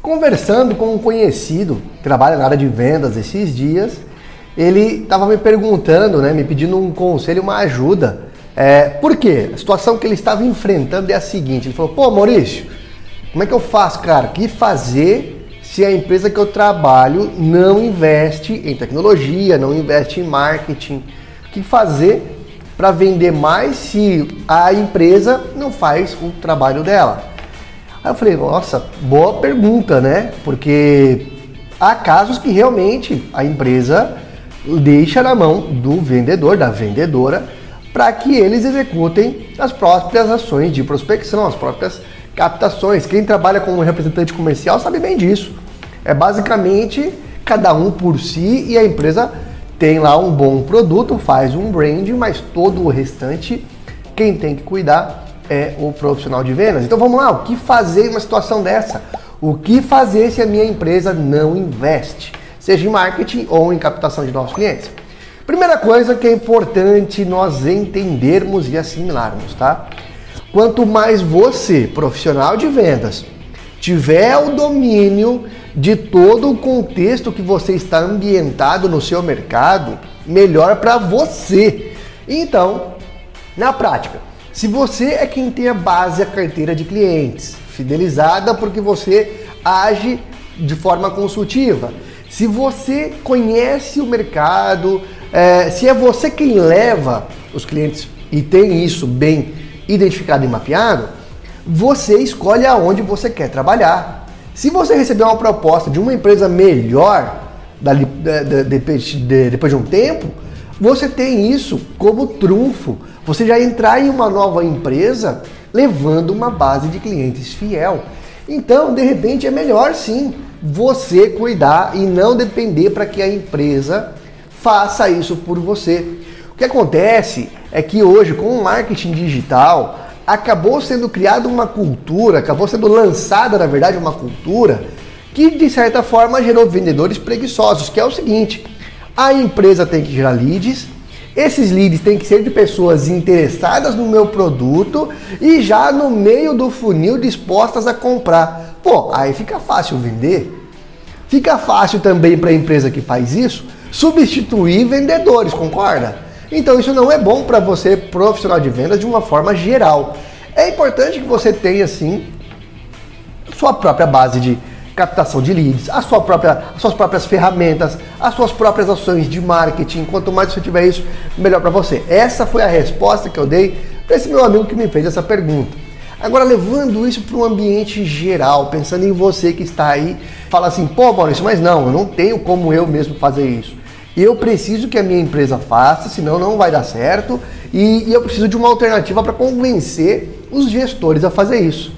Conversando com um conhecido que trabalha na área de vendas esses dias, ele estava me perguntando, né, me pedindo um conselho, uma ajuda. É, por quê? A situação que ele estava enfrentando é a seguinte: ele falou, pô, Maurício, como é que eu faço, cara? O que fazer se a empresa que eu trabalho não investe em tecnologia, não investe em marketing? O que fazer para vender mais se a empresa não faz o trabalho dela? Aí eu falei, nossa, boa pergunta, né? Porque há casos que realmente a empresa deixa na mão do vendedor, da vendedora, para que eles executem as próprias ações de prospecção, as próprias captações. Quem trabalha como representante comercial sabe bem disso. É basicamente cada um por si e a empresa tem lá um bom produto, faz um brand, mas todo o restante quem tem que cuidar é o profissional de vendas. Então vamos lá, o que fazer em uma situação dessa? O que fazer se a minha empresa não investe, seja em marketing ou em captação de novos clientes? Primeira coisa que é importante nós entendermos e assimilarmos, tá? Quanto mais você, profissional de vendas, tiver o domínio de todo o contexto que você está ambientado no seu mercado, melhor para você. Então, na prática, se você é quem tem a base, a carteira de clientes, fidelizada porque você age de forma consultiva, se você conhece o mercado, é, se é você quem leva os clientes e tem isso bem identificado e mapeado, você escolhe aonde você quer trabalhar. Se você receber uma proposta de uma empresa melhor depois de um tempo, você tem isso como trunfo você já entrar em uma nova empresa levando uma base de clientes fiel. Então, de repente, é melhor sim você cuidar e não depender para que a empresa faça isso por você. O que acontece é que hoje, com o marketing digital, acabou sendo criada uma cultura, acabou sendo lançada, na verdade, uma cultura que, de certa forma, gerou vendedores preguiçosos, que é o seguinte: a empresa tem que gerar leads, esses leads têm que ser de pessoas interessadas no meu produto e já no meio do funil dispostas a comprar. Pô, aí fica fácil vender. Fica fácil também para a empresa que faz isso substituir vendedores, concorda? Então isso não é bom para você profissional de vendas de uma forma geral. É importante que você tenha sim sua própria base de captação de leads, a sua própria, as suas próprias ferramentas, as suas próprias ações de marketing. Quanto mais você tiver isso, melhor para você. Essa foi a resposta que eu dei para esse meu amigo que me fez essa pergunta. Agora, levando isso para um ambiente geral, pensando em você que está aí, fala assim: pô, Maurício, mas não, eu não tenho como eu mesmo fazer isso. Eu preciso que a minha empresa faça, senão não vai dar certo, e, e eu preciso de uma alternativa para convencer os gestores a fazer isso.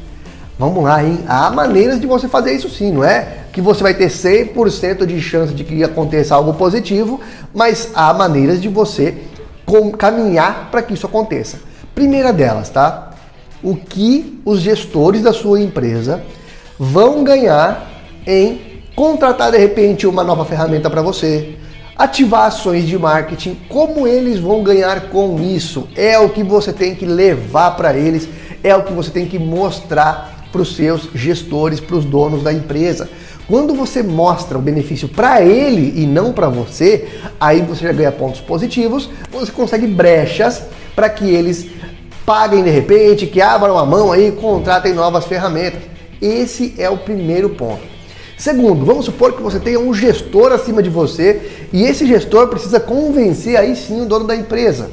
Vamos lá, hein? Há maneiras de você fazer isso sim, não é? Que você vai ter 100% de chance de que aconteça algo positivo, mas há maneiras de você caminhar para que isso aconteça. Primeira delas, tá? O que os gestores da sua empresa vão ganhar em contratar de repente uma nova ferramenta para você, ativar ações de marketing, como eles vão ganhar com isso? É o que você tem que levar para eles, é o que você tem que mostrar para os seus gestores, para os donos da empresa. Quando você mostra o benefício para ele e não para você, aí você já ganha pontos positivos, você consegue brechas para que eles paguem de repente, que abram a mão aí, contratem novas ferramentas. Esse é o primeiro ponto. Segundo, vamos supor que você tenha um gestor acima de você e esse gestor precisa convencer aí sim o dono da empresa.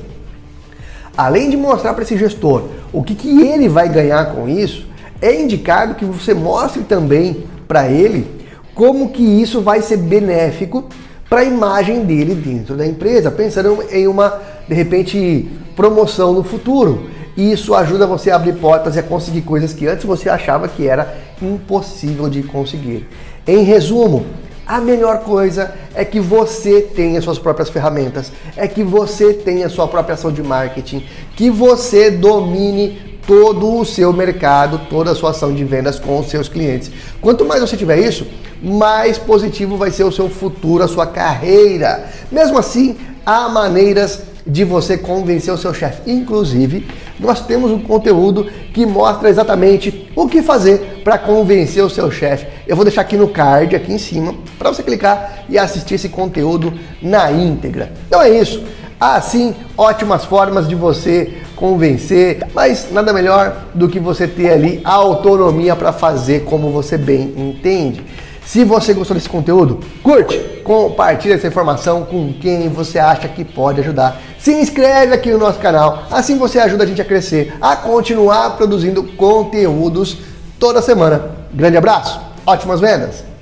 Além de mostrar para esse gestor o que, que ele vai ganhar com isso, é indicado que você mostre também para ele como que isso vai ser benéfico para a imagem dele dentro da empresa, pensando em uma, de repente, promoção no futuro. Isso ajuda você a abrir portas e a conseguir coisas que antes você achava que era impossível de conseguir. Em resumo, a melhor coisa é que você tenha suas próprias ferramentas, é que você tenha sua própria ação de marketing, que você domine todo o seu mercado, toda a sua ação de vendas com os seus clientes. Quanto mais você tiver isso, mais positivo vai ser o seu futuro, a sua carreira. Mesmo assim, há maneiras de você convencer o seu chefe. Inclusive, nós temos um conteúdo que mostra exatamente o que fazer para convencer o seu chefe. Eu vou deixar aqui no card, aqui em cima, para você clicar e assistir esse conteúdo na íntegra. Então é isso. Assim, ótimas formas de você convencer, mas nada melhor do que você ter ali a autonomia para fazer como você bem entende. Se você gostou desse conteúdo, curte, compartilhe essa informação com quem você acha que pode ajudar. Se inscreve aqui no nosso canal, assim você ajuda a gente a crescer, a continuar produzindo conteúdos toda semana. Grande abraço, ótimas vendas!